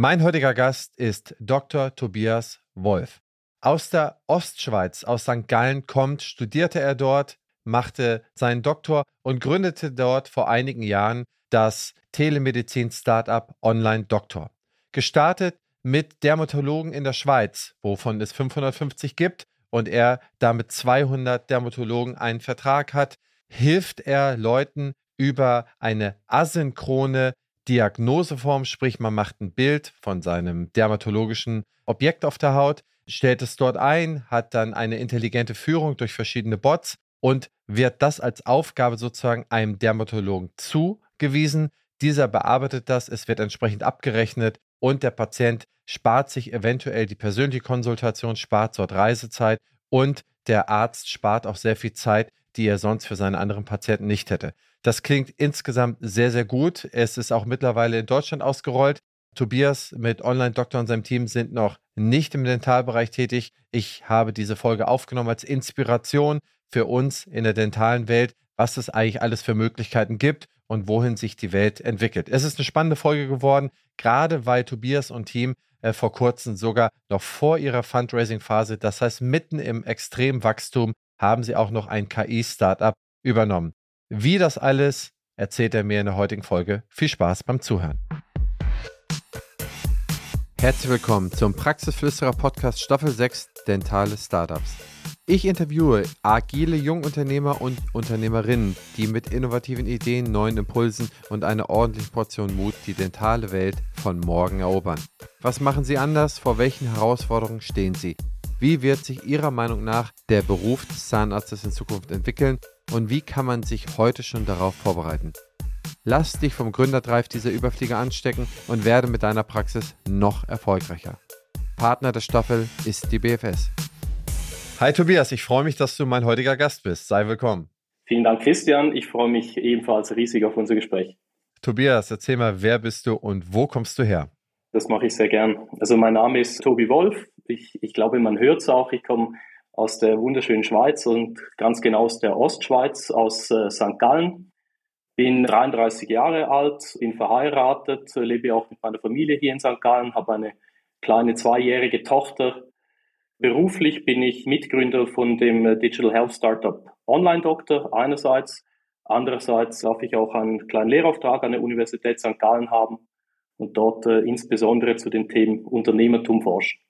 Mein heutiger Gast ist Dr. Tobias Wolf. Aus der Ostschweiz, aus St. Gallen kommt, studierte er dort, machte seinen Doktor und gründete dort vor einigen Jahren das Telemedizin-Startup Online Doktor. Gestartet mit Dermatologen in der Schweiz, wovon es 550 gibt und er damit 200 Dermatologen einen Vertrag hat, hilft er Leuten über eine asynchrone Diagnoseform, sprich man macht ein Bild von seinem dermatologischen Objekt auf der Haut, stellt es dort ein, hat dann eine intelligente Führung durch verschiedene Bots und wird das als Aufgabe sozusagen einem Dermatologen zugewiesen. Dieser bearbeitet das, es wird entsprechend abgerechnet und der Patient spart sich eventuell die persönliche Konsultation, spart dort Reisezeit und der Arzt spart auch sehr viel Zeit, die er sonst für seine anderen Patienten nicht hätte. Das klingt insgesamt sehr, sehr gut. Es ist auch mittlerweile in Deutschland ausgerollt. Tobias mit Online-Doktor und seinem Team sind noch nicht im Dentalbereich tätig. Ich habe diese Folge aufgenommen als Inspiration für uns in der dentalen Welt, was es eigentlich alles für Möglichkeiten gibt und wohin sich die Welt entwickelt. Es ist eine spannende Folge geworden, gerade weil Tobias und Team äh, vor kurzem sogar noch vor ihrer Fundraising-Phase, das heißt mitten im extremen Wachstum, haben sie auch noch ein KI-Startup übernommen. Wie das alles erzählt er mir in der heutigen Folge. Viel Spaß beim Zuhören. Herzlich willkommen zum Praxisflüsterer Podcast Staffel 6 Dentale Startups. Ich interviewe agile Jungunternehmer und Unternehmerinnen, die mit innovativen Ideen, neuen Impulsen und einer ordentlichen Portion Mut die dentale Welt von morgen erobern. Was machen sie anders? Vor welchen Herausforderungen stehen sie? Wie wird sich Ihrer Meinung nach der Beruf des Zahnarztes in Zukunft entwickeln und wie kann man sich heute schon darauf vorbereiten? Lass dich vom Gründerdrive dieser Überflieger anstecken und werde mit deiner Praxis noch erfolgreicher. Partner der Staffel ist die BFS. Hi Tobias, ich freue mich, dass du mein heutiger Gast bist. Sei willkommen. Vielen Dank, Christian. Ich freue mich ebenfalls riesig auf unser Gespräch. Tobias, erzähl mal, wer bist du und wo kommst du her? Das mache ich sehr gern. Also mein Name ist Tobi Wolf. Ich, ich glaube, man hört es auch. Ich komme aus der wunderschönen Schweiz und ganz genau aus der Ostschweiz, aus äh, St. Gallen. Bin 33 Jahre alt, bin verheiratet, lebe auch mit meiner Familie hier in St. Gallen, habe eine kleine zweijährige Tochter. Beruflich bin ich Mitgründer von dem äh, Digital Health Startup Online Doctor einerseits. Andererseits darf ich auch einen kleinen Lehrauftrag an der Universität St. Gallen haben und dort äh, insbesondere zu den Themen Unternehmertum forschen.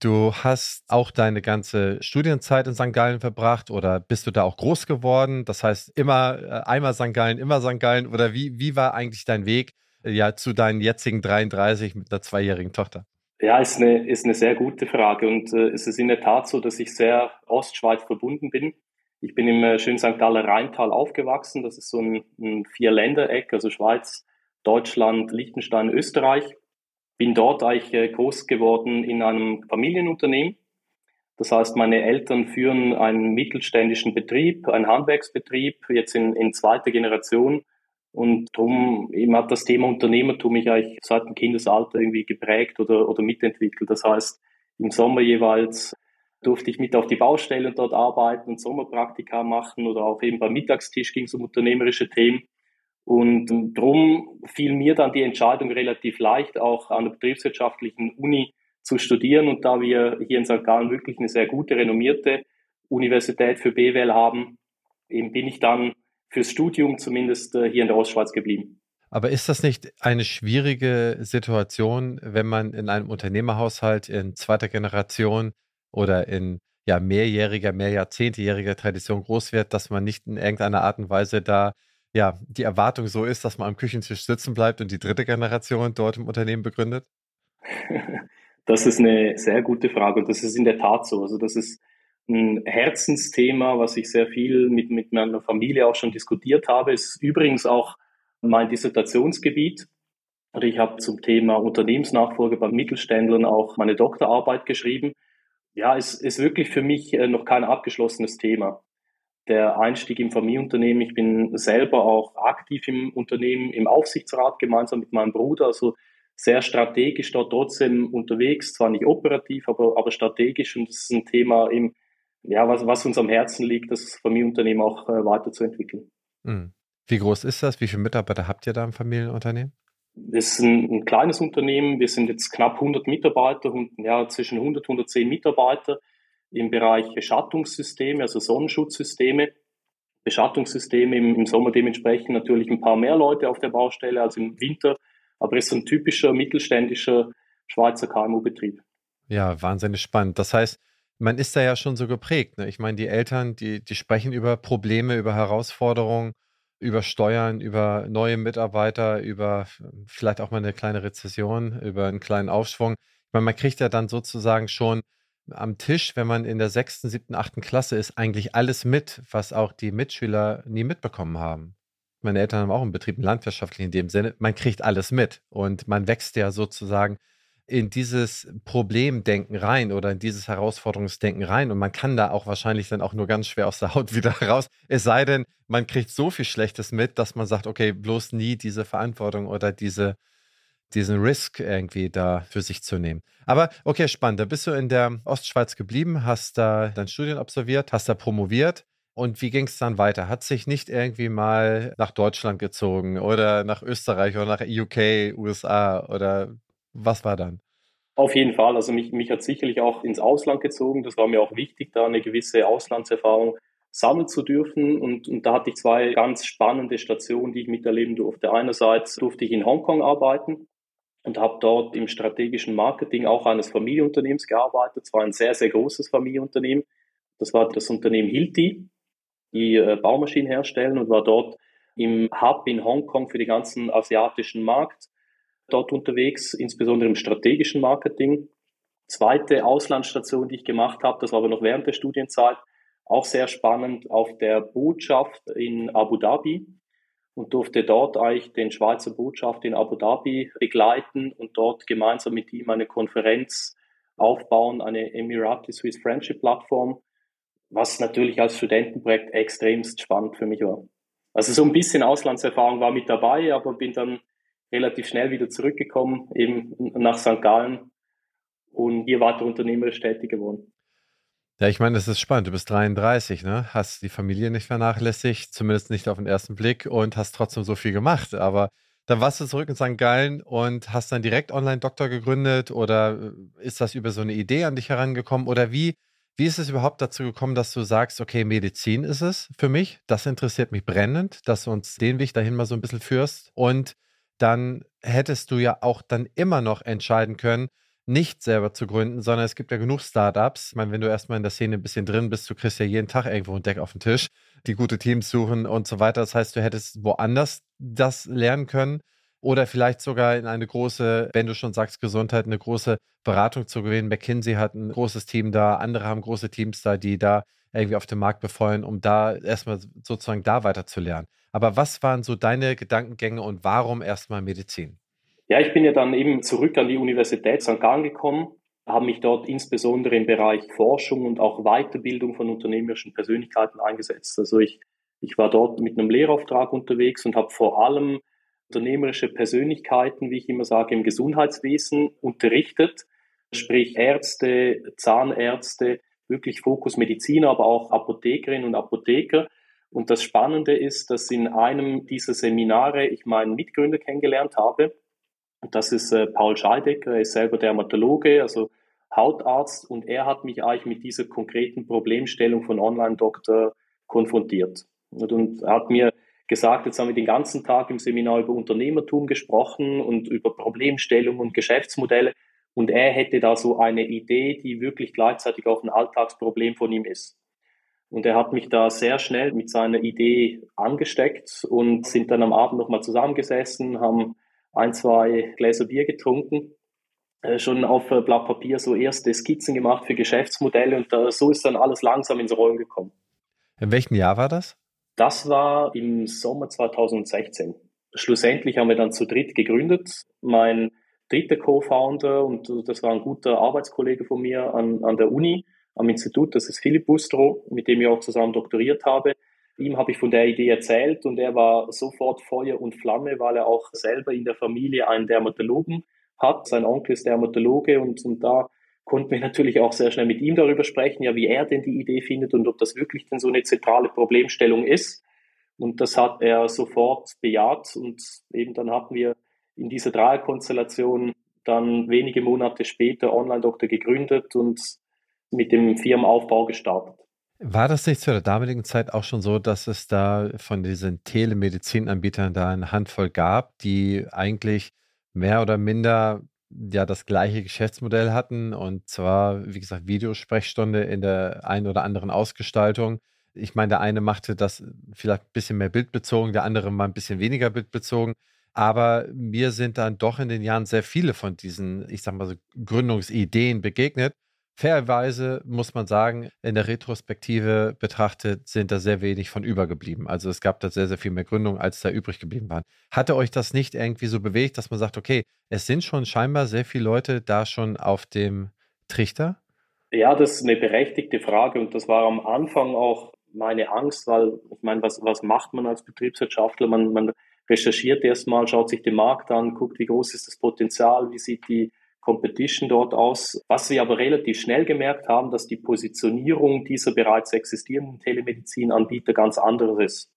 Du hast auch deine ganze Studienzeit in St. Gallen verbracht oder bist du da auch groß geworden? Das heißt, immer äh, einmal St. Gallen, immer St. Gallen oder wie, wie war eigentlich dein Weg äh, ja, zu deinen jetzigen 33 mit einer zweijährigen Tochter? Ja, ist eine, ist eine sehr gute Frage und äh, es ist in der Tat so, dass ich sehr Ostschweiz verbunden bin. Ich bin im äh, schönen St. Galler Rheintal aufgewachsen. Das ist so ein, ein Vier-Länder-Eck, also Schweiz, Deutschland, Liechtenstein, Österreich. Bin dort eigentlich äh, groß geworden in einem Familienunternehmen. Das heißt, meine Eltern führen einen mittelständischen Betrieb, einen Handwerksbetrieb, jetzt in, in zweiter Generation. Und darum hat das Thema Unternehmertum mich eigentlich seit dem Kindesalter irgendwie geprägt oder, oder mitentwickelt. Das heißt, im Sommer jeweils durfte ich mit auf die Baustelle und dort arbeiten und Sommerpraktika machen oder auch eben beim Mittagstisch ging es um unternehmerische Themen. Und darum fiel mir dann die Entscheidung relativ leicht, auch an der betriebswirtschaftlichen Uni zu studieren. Und da wir hier in St. Gallen wirklich eine sehr gute, renommierte Universität für BWL haben, eben bin ich dann fürs Studium zumindest äh, hier in der Ostschweiz geblieben. Aber ist das nicht eine schwierige Situation, wenn man in einem Unternehmerhaushalt in zweiter Generation oder in ja, mehrjähriger, mehrjahrzehntejähriger Tradition groß wird, dass man nicht in irgendeiner Art und Weise da ja, die Erwartung so ist, dass man am Küchentisch sitzen bleibt und die dritte Generation dort im Unternehmen begründet? Das ist eine sehr gute Frage und das ist in der Tat so. Also das ist ein Herzensthema, was ich sehr viel mit, mit meiner Familie auch schon diskutiert habe. Es ist übrigens auch mein Dissertationsgebiet. Ich habe zum Thema Unternehmensnachfolge bei Mittelständlern auch meine Doktorarbeit geschrieben. Ja, es ist wirklich für mich äh, noch kein abgeschlossenes Thema der Einstieg im Familienunternehmen. Ich bin selber auch aktiv im Unternehmen, im Aufsichtsrat gemeinsam mit meinem Bruder, also sehr strategisch dort trotzdem unterwegs, zwar nicht operativ, aber, aber strategisch und das ist ein Thema, eben, ja, was, was uns am Herzen liegt, das Familienunternehmen auch äh, weiterzuentwickeln. Mhm. Wie groß ist das? Wie viele Mitarbeiter habt ihr da im Familienunternehmen? Das ist ein, ein, kleines Unternehmen. Wir sind jetzt knapp 100 Mitarbeiter, ja, zwischen 100 und 110 Mitarbeiter im Bereich Beschattungssysteme, also Sonnenschutzsysteme. Beschattungssysteme im, im Sommer dementsprechend natürlich ein paar mehr Leute auf der Baustelle als im Winter. Aber es ist ein typischer mittelständischer Schweizer KMU-Betrieb. Ja, wahnsinnig spannend. Das heißt, man ist da ja schon so geprägt. Ne? Ich meine, die Eltern, die, die sprechen über Probleme, über Herausforderungen, über Steuern, über neue Mitarbeiter, über vielleicht auch mal eine kleine Rezession, über einen kleinen Aufschwung. Ich meine, man kriegt ja dann sozusagen schon am Tisch, wenn man in der sechsten, siebten, achten Klasse ist, eigentlich alles mit, was auch die Mitschüler nie mitbekommen haben. Meine Eltern haben auch einen Betrieb, landwirtschaftlich in dem Sinne. Man kriegt alles mit und man wächst ja sozusagen in dieses Problemdenken rein oder in dieses Herausforderungsdenken rein und man kann da auch wahrscheinlich dann auch nur ganz schwer aus der Haut wieder raus. Es sei denn, man kriegt so viel Schlechtes mit, dass man sagt, okay, bloß nie diese Verantwortung oder diese, diesen Risk irgendwie da für sich zu nehmen. Aber okay, spannend. Da bist du in der Ostschweiz geblieben, hast da dein Studium absolviert, hast da promoviert. Und wie ging es dann weiter? Hat sich nicht irgendwie mal nach Deutschland gezogen oder nach Österreich oder nach UK, USA oder was war dann? Auf jeden Fall. Also mich, mich hat sicherlich auch ins Ausland gezogen. Das war mir auch wichtig, da eine gewisse Auslandserfahrung sammeln zu dürfen. Und, und da hatte ich zwei ganz spannende Stationen, die ich miterleben durfte. Einerseits durfte ich in Hongkong arbeiten und habe dort im strategischen Marketing auch eines Familienunternehmens gearbeitet. Es war ein sehr, sehr großes Familienunternehmen. Das war das Unternehmen Hilti, die äh, Baumaschinen herstellen und war dort im Hub in Hongkong für den ganzen asiatischen Markt dort unterwegs, insbesondere im strategischen Marketing. Zweite Auslandsstation, die ich gemacht habe, das war aber noch während der Studienzeit, auch sehr spannend auf der Botschaft in Abu Dhabi und durfte dort eigentlich den Schweizer Botschaft in Abu Dhabi begleiten und dort gemeinsam mit ihm eine Konferenz aufbauen, eine Emirati Swiss Friendship Plattform, was natürlich als Studentenprojekt extremst spannend für mich war. Also so ein bisschen Auslandserfahrung war mit dabei, aber bin dann relativ schnell wieder zurückgekommen, eben nach St. Gallen und hier weiter unternehmerisch tätig geworden. Ja, ich meine, das ist spannend. Du bist 33, ne? Hast die Familie nicht vernachlässigt, zumindest nicht auf den ersten Blick und hast trotzdem so viel gemacht. Aber dann warst du zurück in St. Gallen und hast dann direkt Online-Doktor gegründet oder ist das über so eine Idee an dich herangekommen? Oder wie, wie ist es überhaupt dazu gekommen, dass du sagst, okay, Medizin ist es für mich, das interessiert mich brennend, dass du uns den Weg dahin mal so ein bisschen führst und dann hättest du ja auch dann immer noch entscheiden können, nicht selber zu gründen, sondern es gibt ja genug Startups. Ich meine, wenn du erstmal in der Szene ein bisschen drin bist, du kriegst ja jeden Tag irgendwo ein Deck auf den Tisch, die gute Teams suchen und so weiter. Das heißt, du hättest woanders das lernen können oder vielleicht sogar in eine große, wenn du schon sagst Gesundheit, eine große Beratung zu gewinnen. McKinsey hat ein großes Team da, andere haben große Teams da, die da irgendwie auf dem Markt befeuern, um da erstmal sozusagen da weiter zu lernen. Aber was waren so deine Gedankengänge und warum erstmal Medizin? Ja, ich bin ja dann eben zurück an die Universität St. Gallen gekommen, habe mich dort insbesondere im Bereich Forschung und auch Weiterbildung von unternehmerischen Persönlichkeiten eingesetzt. Also ich, ich war dort mit einem Lehrauftrag unterwegs und habe vor allem unternehmerische Persönlichkeiten, wie ich immer sage, im Gesundheitswesen unterrichtet, sprich Ärzte, Zahnärzte, wirklich Fokus Mediziner, aber auch Apothekerinnen und Apotheker, und das Spannende ist, dass in einem dieser Seminare ich meinen Mitgründer kennengelernt habe. Das ist äh, Paul Scheidecker, er ist selber Dermatologe, also Hautarzt. Und er hat mich eigentlich mit dieser konkreten Problemstellung von Online-Doktor konfrontiert. Und, und hat mir gesagt, jetzt haben wir den ganzen Tag im Seminar über Unternehmertum gesprochen und über Problemstellungen und Geschäftsmodelle. Und er hätte da so eine Idee, die wirklich gleichzeitig auch ein Alltagsproblem von ihm ist. Und er hat mich da sehr schnell mit seiner Idee angesteckt und sind dann am Abend nochmal zusammengesessen, haben ein, zwei Gläser Bier getrunken, äh, schon auf äh, Blatt Papier so erste Skizzen gemacht für Geschäftsmodelle und da, so ist dann alles langsam ins Rollen gekommen. In welchem Jahr war das? Das war im Sommer 2016. Schlussendlich haben wir dann zu dritt gegründet. Mein dritter Co-Founder und das war ein guter Arbeitskollege von mir an, an der Uni, am Institut, das ist Philipp Bustro, mit dem ich auch zusammen doktoriert habe. Ihm habe ich von der Idee erzählt und er war sofort Feuer und Flamme, weil er auch selber in der Familie einen Dermatologen hat. Sein Onkel ist Dermatologe und, und da konnten wir natürlich auch sehr schnell mit ihm darüber sprechen, ja, wie er denn die Idee findet und ob das wirklich denn so eine zentrale Problemstellung ist. Und das hat er sofort bejaht und eben dann hatten wir in dieser Dreierkonstellation dann wenige Monate später Online-Doktor gegründet und mit dem Firmenaufbau gestartet. War das nicht zu der damaligen Zeit auch schon so, dass es da von diesen Telemedizinanbietern da eine Handvoll gab, die eigentlich mehr oder minder ja das gleiche Geschäftsmodell hatten und zwar, wie gesagt, Videosprechstunde in der einen oder anderen Ausgestaltung. Ich meine, der eine machte das vielleicht ein bisschen mehr bildbezogen, der andere mal ein bisschen weniger bildbezogen. Aber mir sind dann doch in den Jahren sehr viele von diesen, ich sag mal so, Gründungsideen begegnet. Fairerweise muss man sagen, in der Retrospektive betrachtet sind da sehr wenig von übergeblieben. Also es gab da sehr, sehr viel mehr Gründungen, als da übrig geblieben waren. Hatte euch das nicht irgendwie so bewegt, dass man sagt, okay, es sind schon scheinbar sehr viele Leute da schon auf dem Trichter? Ja, das ist eine berechtigte Frage und das war am Anfang auch meine Angst, weil ich meine, was, was macht man als Betriebswirtschaftler? Man, man recherchiert erstmal, schaut sich den Markt an, guckt, wie groß ist das Potenzial, wie sieht die Competition dort aus. Was wir aber relativ schnell gemerkt haben, dass die Positionierung dieser bereits existierenden Telemedizinanbieter ganz anderes ist.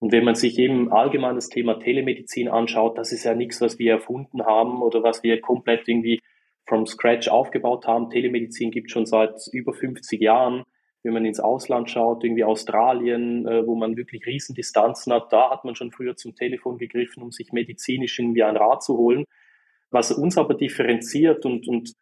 Und wenn man sich eben allgemein das Thema Telemedizin anschaut, das ist ja nichts, was wir erfunden haben oder was wir komplett irgendwie from scratch aufgebaut haben. Telemedizin gibt schon seit über 50 Jahren. Wenn man ins Ausland schaut, irgendwie Australien, äh, wo man wirklich Riesendistanzen hat, da hat man schon früher zum Telefon gegriffen, um sich medizinisch irgendwie ein Rat zu holen. Was uns aber differenziert und, und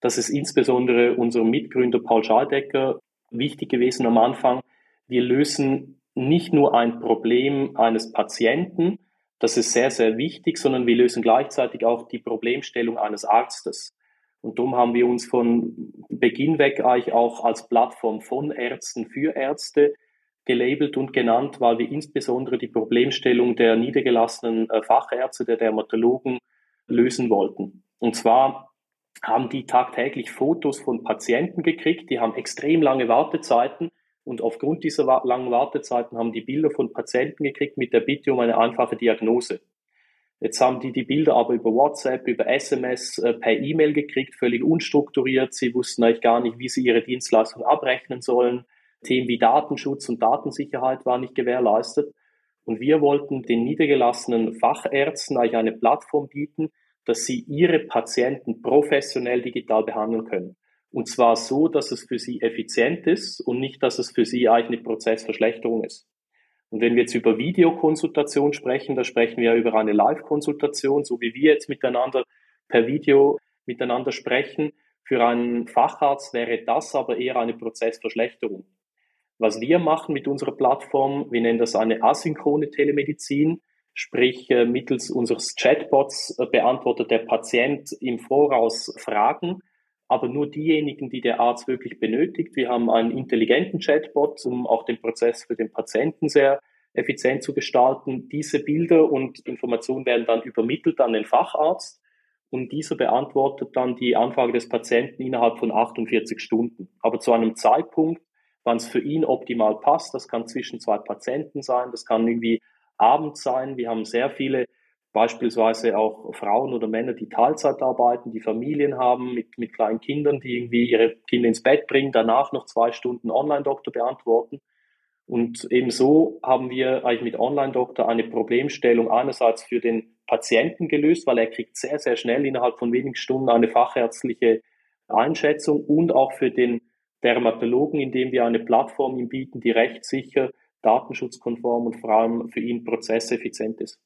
das ist insbesondere unserem Mitgründer Paul Schaldecker wichtig gewesen am Anfang, wir lösen nicht nur ein Problem eines Patienten, das ist sehr, sehr wichtig, sondern wir lösen gleichzeitig auch die Problemstellung eines Arztes. Und darum haben wir uns von Beginn weg eigentlich auch als Plattform von Ärzten für Ärzte gelabelt und genannt, weil wir insbesondere die Problemstellung der niedergelassenen äh, Fachärzte, der Dermatologen lösen wollten. Und zwar haben die tagtäglich Fotos von Patienten gekriegt, die haben extrem lange Wartezeiten und aufgrund dieser langen Wartezeiten haben die Bilder von Patienten gekriegt mit der Bitte um eine einfache Diagnose. Jetzt haben die die Bilder aber über WhatsApp, über SMS, äh, per E-Mail gekriegt, völlig unstrukturiert. Sie wussten eigentlich gar nicht, wie sie ihre Dienstleistung abrechnen sollen. Themen wie Datenschutz und Datensicherheit waren nicht gewährleistet. Und wir wollten den niedergelassenen Fachärzten eigentlich eine Plattform bieten, dass sie ihre Patienten professionell digital behandeln können. Und zwar so, dass es für sie effizient ist und nicht, dass es für sie eigentlich eine Prozessverschlechterung ist. Und wenn wir jetzt über Videokonsultation sprechen, da sprechen wir ja über eine Live-Konsultation, so wie wir jetzt miteinander per Video miteinander sprechen. Für einen Facharzt wäre das aber eher eine Prozessverschlechterung. Was wir machen mit unserer Plattform, wir nennen das eine asynchrone Telemedizin, sprich äh, mittels unseres Chatbots äh, beantwortet der Patient im Voraus Fragen, aber nur diejenigen, die der Arzt wirklich benötigt. Wir haben einen intelligenten Chatbot, um auch den Prozess für den Patienten sehr effizient zu gestalten. Diese Bilder und Informationen werden dann übermittelt an den Facharzt und dieser beantwortet dann die Anfrage des Patienten innerhalb von 48 Stunden. Aber zu einem Zeitpunkt, wann es für ihn optimal passt. Das kann zwischen zwei Patienten sein, das kann irgendwie abends sein. Wir haben sehr viele, beispielsweise auch Frauen oder Männer, die Teilzeit arbeiten, die Familien haben mit, mit kleinen Kindern, die irgendwie ihre Kinder ins Bett bringen, danach noch zwei Stunden Online-Doktor beantworten. Und ebenso haben wir eigentlich mit Online-Doktor eine Problemstellung einerseits für den Patienten gelöst, weil er kriegt sehr, sehr schnell innerhalb von wenigen Stunden eine fachärztliche Einschätzung und auch für den Dermatologen, indem wir eine Plattform ihm bieten, die rechtssicher, datenschutzkonform und vor allem für ihn prozesseffizient ist.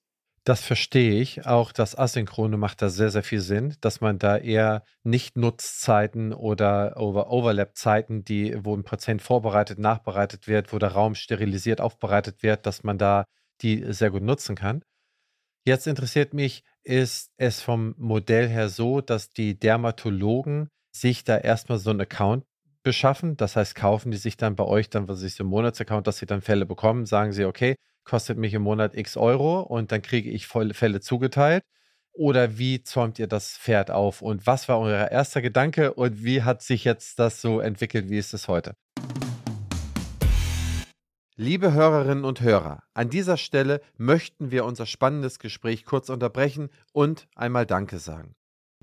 Das verstehe ich. Auch das Asynchrone macht da sehr, sehr viel Sinn, dass man da eher nicht Nutzzeiten oder Over Overlap-Zeiten, die, wo ein Patient vorbereitet, nachbereitet wird, wo der Raum sterilisiert aufbereitet wird, dass man da die sehr gut nutzen kann. Jetzt interessiert mich, ist es vom Modell her so, dass die Dermatologen sich da erstmal so einen Account beschaffen. Das heißt, kaufen die sich dann bei euch dann, was ist so Monatsaccount, dass sie dann Fälle bekommen, sagen sie, okay, kostet mich im Monat x Euro und dann kriege ich Fälle zugeteilt. Oder wie zäumt ihr das Pferd auf? Und was war euer erster Gedanke und wie hat sich jetzt das so entwickelt? Wie ist es heute? Liebe Hörerinnen und Hörer, an dieser Stelle möchten wir unser spannendes Gespräch kurz unterbrechen und einmal Danke sagen.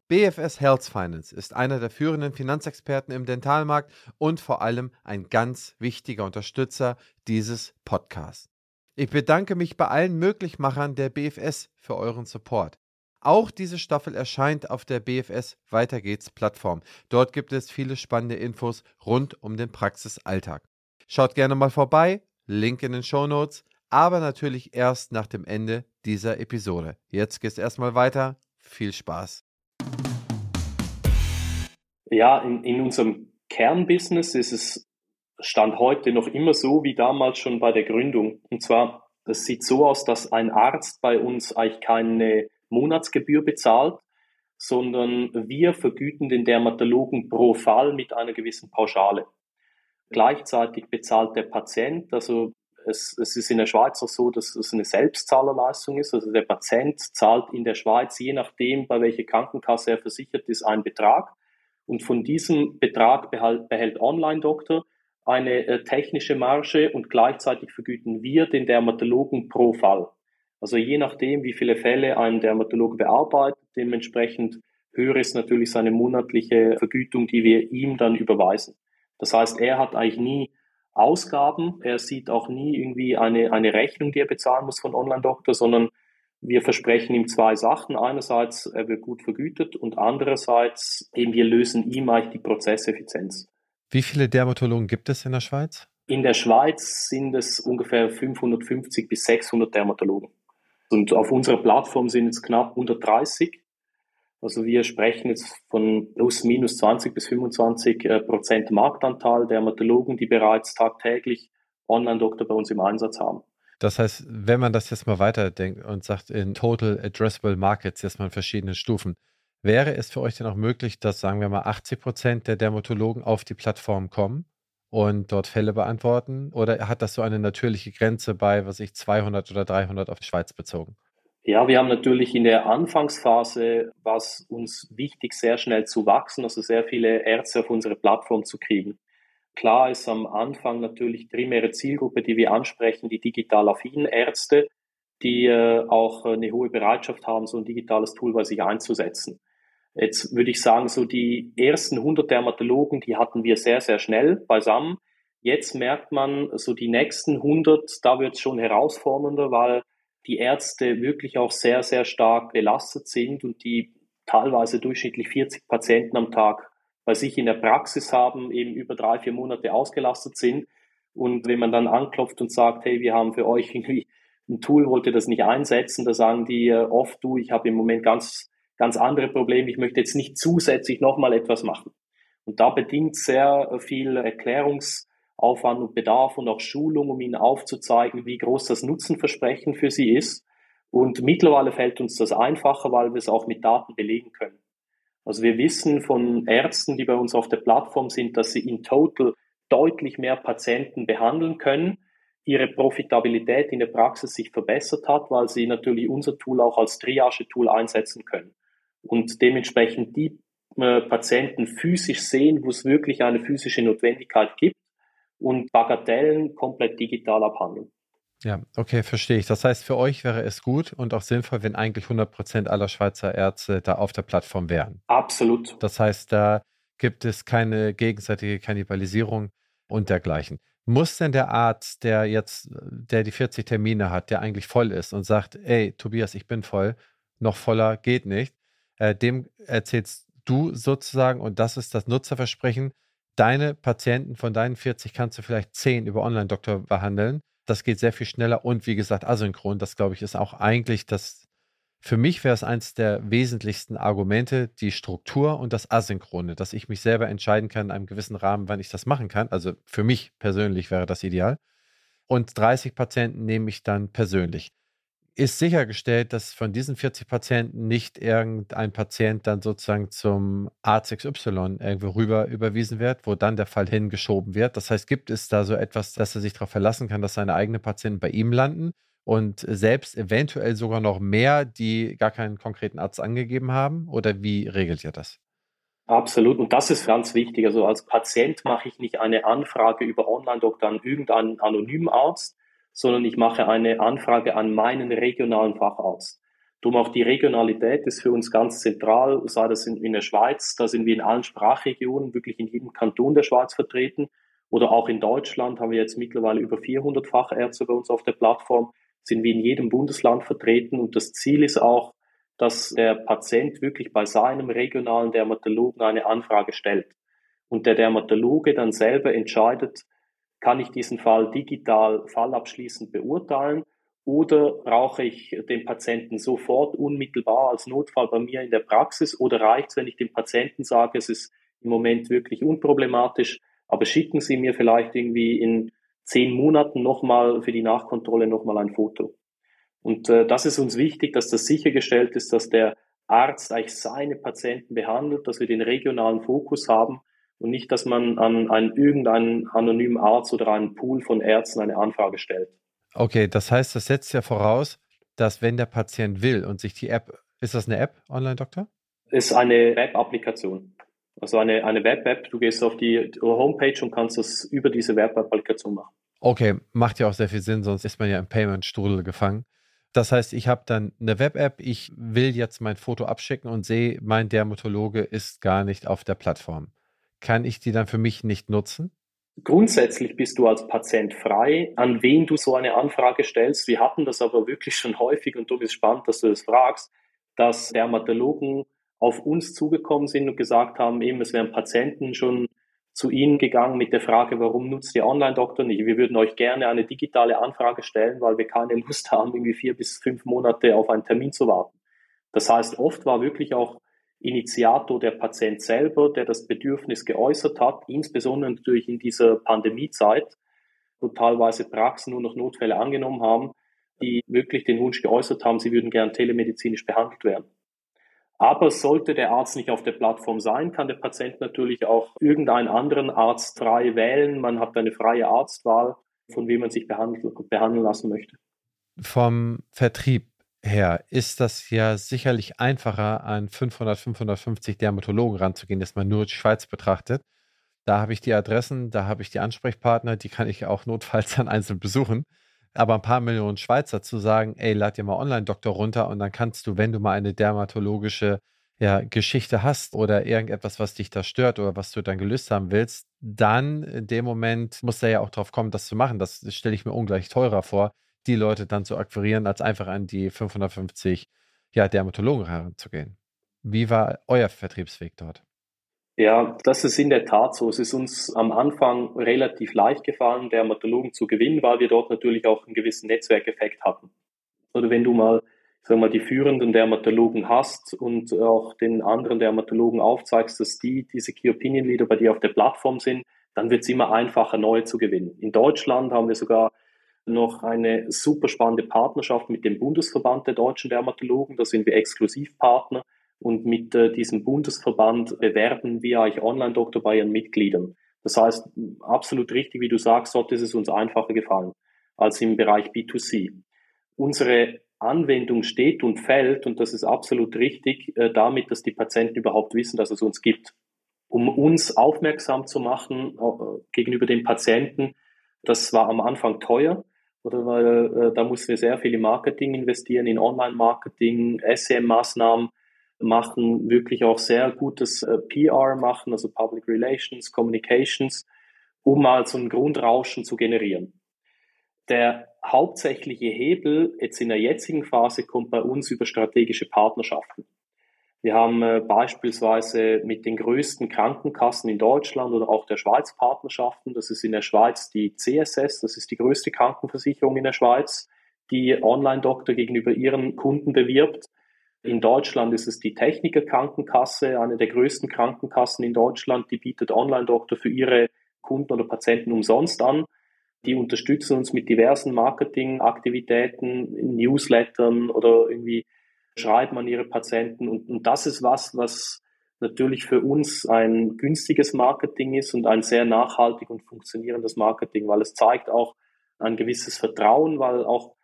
BFS Health Finance ist einer der führenden Finanzexperten im Dentalmarkt und vor allem ein ganz wichtiger Unterstützer dieses Podcasts. Ich bedanke mich bei allen Möglichmachern der BFS für euren Support. Auch diese Staffel erscheint auf der BFS Weiter geht's Plattform. Dort gibt es viele spannende Infos rund um den Praxisalltag. Schaut gerne mal vorbei, Link in den Show Notes, aber natürlich erst nach dem Ende dieser Episode. Jetzt geht's erstmal weiter. Viel Spaß. Ja, in, in unserem Kernbusiness ist es Stand heute noch immer so wie damals schon bei der Gründung. Und zwar, das sieht so aus, dass ein Arzt bei uns eigentlich keine Monatsgebühr bezahlt, sondern wir vergüten den Dermatologen pro Fall mit einer gewissen Pauschale. Gleichzeitig bezahlt der Patient, also es, es ist in der Schweiz auch so, dass es eine Selbstzahlerleistung ist. Also der Patient zahlt in der Schweiz, je nachdem, bei welcher Krankenkasse er versichert ist, einen Betrag. Und von diesem Betrag behält, behält Online-Doktor eine äh, technische Marge und gleichzeitig vergüten wir den Dermatologen pro Fall. Also je nachdem, wie viele Fälle ein Dermatologe bearbeitet, dementsprechend höher ist natürlich seine monatliche Vergütung, die wir ihm dann überweisen. Das heißt, er hat eigentlich nie Ausgaben, er sieht auch nie irgendwie eine, eine Rechnung, die er bezahlen muss von Online-Doktor, sondern wir versprechen ihm zwei Sachen. Einerseits, er wird gut vergütet und andererseits eben wir lösen ihm eigentlich die Prozesseffizienz. Wie viele Dermatologen gibt es in der Schweiz? In der Schweiz sind es ungefähr 550 bis 600 Dermatologen. Und auf unserer Plattform sind es knapp 130. Also wir sprechen jetzt von plus minus 20 bis 25 äh, Prozent Marktanteil Dermatologen, die bereits tagtäglich Online-Doktor bei uns im Einsatz haben. Das heißt, wenn man das jetzt mal weiterdenkt und sagt, in Total Addressable Markets, jetzt mal in verschiedenen Stufen, Wäre es für euch denn auch möglich, dass, sagen wir mal, 80 Prozent der Dermatologen auf die Plattform kommen und dort Fälle beantworten? Oder hat das so eine natürliche Grenze bei, was ich, 200 oder 300 auf die Schweiz bezogen? Ja, wir haben natürlich in der Anfangsphase, was uns wichtig, sehr schnell zu wachsen, also sehr viele Ärzte auf unsere Plattform zu kriegen. Klar ist am Anfang natürlich primäre Zielgruppe, die wir ansprechen, die digital affinen Ärzte, die äh, auch eine hohe Bereitschaft haben, so ein digitales Tool bei sich einzusetzen. Jetzt würde ich sagen, so die ersten 100 Dermatologen, die hatten wir sehr, sehr schnell beisammen. Jetzt merkt man, so die nächsten 100, da wird es schon herausfordernder, weil die Ärzte wirklich auch sehr, sehr stark belastet sind und die teilweise durchschnittlich 40 Patienten am Tag bei sich in der Praxis haben, eben über drei, vier Monate ausgelastet sind. Und wenn man dann anklopft und sagt, hey, wir haben für euch irgendwie ein Tool, wollt ihr das nicht einsetzen, da sagen die äh, oft, du, ich habe im Moment ganz ganz andere Probleme. Ich möchte jetzt nicht zusätzlich nochmal etwas machen. Und da bedingt sehr viel Erklärungsaufwand und Bedarf und auch Schulung, um ihnen aufzuzeigen, wie groß das Nutzenversprechen für sie ist. Und mittlerweile fällt uns das einfacher, weil wir es auch mit Daten belegen können. Also wir wissen von Ärzten, die bei uns auf der Plattform sind, dass sie in total deutlich mehr Patienten behandeln können, ihre Profitabilität in der Praxis sich verbessert hat, weil sie natürlich unser Tool auch als Triage-Tool einsetzen können und dementsprechend die äh, Patienten physisch sehen, wo es wirklich eine physische Notwendigkeit gibt und Bagatellen komplett digital abhandeln. Ja, okay, verstehe ich. Das heißt, für euch wäre es gut und auch sinnvoll, wenn eigentlich 100 Prozent aller Schweizer Ärzte da auf der Plattform wären. Absolut. Das heißt, da gibt es keine gegenseitige Kannibalisierung und dergleichen. Muss denn der Arzt, der jetzt, der die 40 Termine hat, der eigentlich voll ist und sagt, ey, Tobias, ich bin voll, noch voller geht nicht, äh, dem erzählst du sozusagen, und das ist das Nutzerversprechen, deine Patienten von deinen 40 kannst du vielleicht 10 über Online-Doktor behandeln. Das geht sehr viel schneller und wie gesagt, asynchron. Das glaube ich ist auch eigentlich das, für mich wäre es eins der wesentlichsten Argumente, die Struktur und das Asynchrone, dass ich mich selber entscheiden kann in einem gewissen Rahmen, wann ich das machen kann. Also für mich persönlich wäre das ideal. Und 30 Patienten nehme ich dann persönlich ist sichergestellt, dass von diesen 40 Patienten nicht irgendein Patient dann sozusagen zum Arzt XY irgendwo rüber überwiesen wird, wo dann der Fall hingeschoben wird. Das heißt, gibt es da so etwas, dass er sich darauf verlassen kann, dass seine eigenen Patienten bei ihm landen und selbst eventuell sogar noch mehr, die gar keinen konkreten Arzt angegeben haben? Oder wie regelt ihr das? Absolut. Und das ist ganz wichtig. Also als Patient mache ich nicht eine Anfrage über Online-Doktor an irgendeinen anonymen Arzt, sondern ich mache eine Anfrage an meinen regionalen Facharzt. Darum auch die Regionalität ist für uns ganz zentral, sei das in, in der Schweiz, da sind wir in allen Sprachregionen, wirklich in jedem Kanton der Schweiz vertreten. Oder auch in Deutschland haben wir jetzt mittlerweile über 400 Fachärzte bei uns auf der Plattform, sind wir in jedem Bundesland vertreten. Und das Ziel ist auch, dass der Patient wirklich bei seinem regionalen Dermatologen eine Anfrage stellt und der Dermatologe dann selber entscheidet, kann ich diesen Fall digital fallabschließend beurteilen oder brauche ich den Patienten sofort unmittelbar als Notfall bei mir in der Praxis oder reicht es, wenn ich dem Patienten sage, es ist im Moment wirklich unproblematisch, aber schicken Sie mir vielleicht irgendwie in zehn Monaten nochmal für die Nachkontrolle nochmal ein Foto. Und äh, das ist uns wichtig, dass das sichergestellt ist, dass der Arzt eigentlich seine Patienten behandelt, dass wir den regionalen Fokus haben und nicht, dass man an einen irgendeinen anonymen Arzt oder einen Pool von Ärzten eine Anfrage stellt. Okay, das heißt, das setzt ja voraus, dass wenn der Patient will und sich die App, ist das eine App, Online-Doktor? Ist eine Web-Applikation. Also eine, eine Web-App, du gehst auf die Homepage und kannst das über diese Web-Applikation machen. Okay, macht ja auch sehr viel Sinn, sonst ist man ja im Payment-Strudel gefangen. Das heißt, ich habe dann eine Web-App, ich will jetzt mein Foto abschicken und sehe, mein Dermatologe ist gar nicht auf der Plattform. Kann ich die dann für mich nicht nutzen? Grundsätzlich bist du als Patient frei, an wen du so eine Anfrage stellst. Wir hatten das aber wirklich schon häufig und du bist spannend, dass du das fragst, dass Dermatologen auf uns zugekommen sind und gesagt haben, eben, es wären Patienten schon zu Ihnen gegangen mit der Frage, warum nutzt ihr Online-Doktor nicht? Wir würden euch gerne eine digitale Anfrage stellen, weil wir keine Lust haben, irgendwie vier bis fünf Monate auf einen Termin zu warten. Das heißt, oft war wirklich auch Initiator der Patient selber, der das Bedürfnis geäußert hat, insbesondere natürlich in dieser Pandemiezeit, wo teilweise Praxen nur noch Notfälle angenommen haben, die wirklich den Wunsch geäußert haben, sie würden gern telemedizinisch behandelt werden. Aber sollte der Arzt nicht auf der Plattform sein, kann der Patient natürlich auch irgendeinen anderen Arzt frei wählen. Man hat eine freie Arztwahl, von wem man sich behandeln lassen möchte. Vom Vertrieb her ist das ja sicherlich einfacher, an 500, 550 Dermatologen ranzugehen, dass man nur die Schweiz betrachtet. Da habe ich die Adressen, da habe ich die Ansprechpartner, die kann ich auch notfalls dann einzeln besuchen aber ein paar Millionen Schweizer zu sagen, ey, lad dir mal Online-Doktor runter und dann kannst du, wenn du mal eine dermatologische ja, Geschichte hast oder irgendetwas, was dich da stört oder was du dann gelöst haben willst, dann in dem Moment muss da ja auch drauf kommen, das zu machen. Das stelle ich mir ungleich teurer vor, die Leute dann zu akquirieren, als einfach an die 550 ja, Dermatologen heranzugehen. Wie war euer Vertriebsweg dort? Ja, das ist in der Tat so. Es ist uns am Anfang relativ leicht gefallen, Dermatologen zu gewinnen, weil wir dort natürlich auch einen gewissen Netzwerkeffekt hatten. Oder wenn du mal, sag mal, die führenden Dermatologen hast und auch den anderen Dermatologen aufzeigst, dass die, diese Key Opinion Leader bei dir auf der Plattform sind, dann wird es immer einfacher, neue zu gewinnen. In Deutschland haben wir sogar noch eine super spannende Partnerschaft mit dem Bundesverband der deutschen Dermatologen. Da sind wir Exklusivpartner. Und mit äh, diesem Bundesverband bewerben wir eigentlich Online-Doktor bei ihren Mitgliedern. Das heißt, absolut richtig, wie du sagst, dort ist es uns einfacher gefallen als im Bereich B2C. Unsere Anwendung steht und fällt, und das ist absolut richtig, äh, damit, dass die Patienten überhaupt wissen, dass es uns gibt. Um uns aufmerksam zu machen äh, gegenüber den Patienten, das war am Anfang teuer, oder weil äh, da mussten wir sehr viel in Marketing investieren, in Online-Marketing, SEM-Maßnahmen, machen, wirklich auch sehr gutes äh, PR machen, also Public Relations, Communications, um mal so ein Grundrauschen zu generieren. Der hauptsächliche Hebel jetzt in der jetzigen Phase kommt bei uns über strategische Partnerschaften. Wir haben äh, beispielsweise mit den größten Krankenkassen in Deutschland oder auch der Schweiz Partnerschaften. Das ist in der Schweiz die CSS, das ist die größte Krankenversicherung in der Schweiz, die Online-Doktor gegenüber ihren Kunden bewirbt. In Deutschland ist es die Techniker Krankenkasse, eine der größten Krankenkassen in Deutschland. Die bietet Online-Doktor für ihre Kunden oder Patienten umsonst an. Die unterstützen uns mit diversen Marketingaktivitäten, Newslettern oder irgendwie schreiben an ihre Patienten. Und, und das ist was, was natürlich für uns ein günstiges Marketing ist und ein sehr nachhaltig und funktionierendes Marketing, weil es zeigt auch ein gewisses Vertrauen, weil auch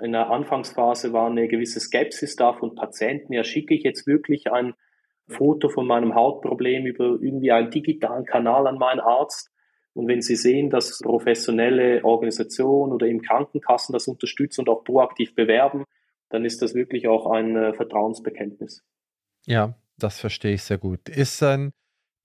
in der Anfangsphase war eine gewisse Skepsis da von Patienten. Ja, schicke ich jetzt wirklich ein Foto von meinem Hautproblem über irgendwie einen digitalen Kanal an meinen Arzt? Und wenn Sie sehen, dass professionelle Organisationen oder im Krankenkassen das unterstützen und auch proaktiv bewerben, dann ist das wirklich auch ein äh, Vertrauensbekenntnis. Ja, das verstehe ich sehr gut. Ist dann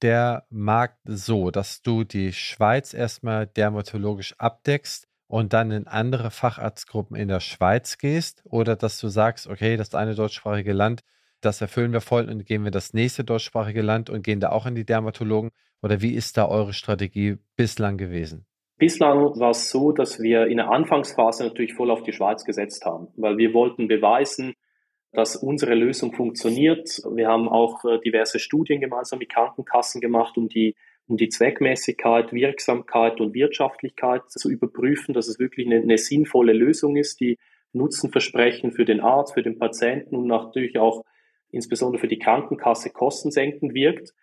der Markt so, dass du die Schweiz erstmal dermatologisch abdeckst und dann in andere Facharztgruppen in der Schweiz gehst oder dass du sagst, okay, das eine deutschsprachige Land, das erfüllen wir voll und gehen wir das nächste deutschsprachige Land und gehen da auch in die Dermatologen? Oder wie ist da eure Strategie bislang gewesen? Bislang war es so, dass wir in der Anfangsphase natürlich voll auf die Schweiz gesetzt haben, weil wir wollten beweisen, dass unsere Lösung funktioniert. Wir haben auch äh, diverse Studien gemeinsam mit Krankenkassen gemacht, um die, um die Zweckmäßigkeit, Wirksamkeit und Wirtschaftlichkeit zu überprüfen, dass es wirklich eine, eine sinnvolle Lösung ist, die Nutzenversprechen für den Arzt, für den Patienten und natürlich auch insbesondere für die Krankenkasse kostensenkend wirkt